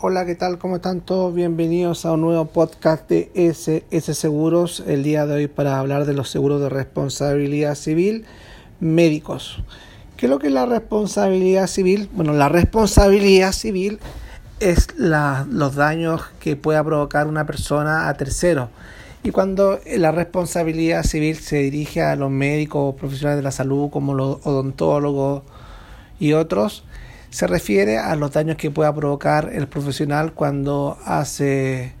Hola, ¿qué tal? ¿Cómo están todos? Bienvenidos a un nuevo podcast de SS Seguros. El día de hoy para hablar de los seguros de responsabilidad civil médicos. ¿Qué es lo que es la responsabilidad civil? Bueno, la responsabilidad civil es los daños que pueda provocar una persona a tercero. Y cuando la responsabilidad civil se dirige a los médicos o profesionales de la salud como los odontólogos y otros, se refiere a los daños que pueda provocar el profesional cuando hace,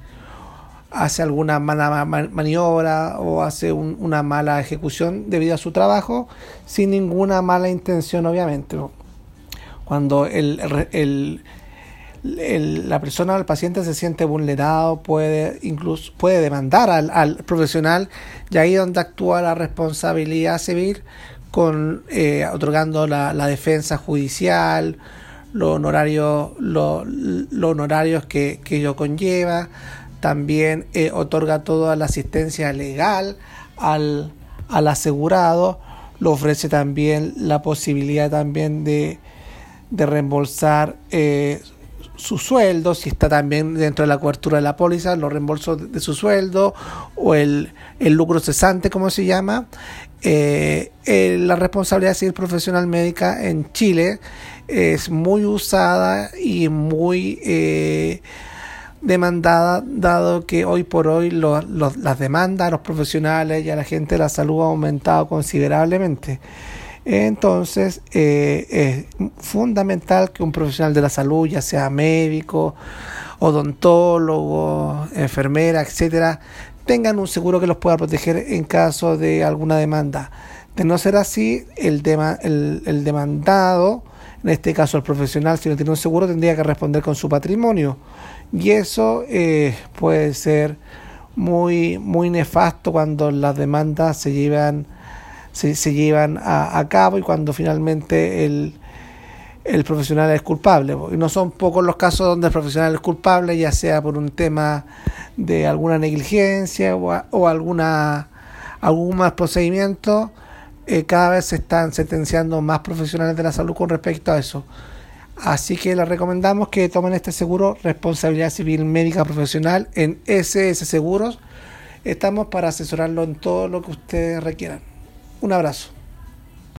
hace alguna mala maniobra o hace una mala ejecución debido a su trabajo sin ninguna mala intención obviamente. Cuando el, el, el, la persona o el paciente se siente vulnerado, puede incluso puede demandar al, al profesional y ahí donde actúa la responsabilidad civil con eh, otorgando la, la, defensa judicial, los honorarios, que, que ello conlleva, también eh, otorga toda la asistencia legal al, al asegurado, le ofrece también la posibilidad también de, de reembolsar eh, su sueldo, si está también dentro de la cobertura de la póliza, los reembolsos de su sueldo o el, el lucro cesante, como se llama. Eh, eh, la responsabilidad civil profesional médica en Chile es muy usada y muy eh, demandada, dado que hoy por hoy las demandas a los profesionales y a la gente de la salud ha aumentado considerablemente. Entonces, eh, es fundamental que un profesional de la salud, ya sea médico, odontólogo, enfermera, etcétera, tengan un seguro que los pueda proteger en caso de alguna demanda. De no ser así, el, tema, el, el demandado, en este caso el profesional, si no tiene un seguro, tendría que responder con su patrimonio. Y eso eh, puede ser muy, muy nefasto cuando las demandas se llevan se, llevan a, a, cabo y cuando finalmente el, el profesional es culpable. Y no son pocos los casos donde el profesional es culpable, ya sea por un tema de alguna negligencia o, o alguna algún más procedimiento. Eh, cada vez se están sentenciando más profesionales de la salud con respecto a eso. Así que les recomendamos que tomen este seguro responsabilidad civil médica profesional en SS Seguros. Estamos para asesorarlo en todo lo que ustedes requieran. Un abrazo.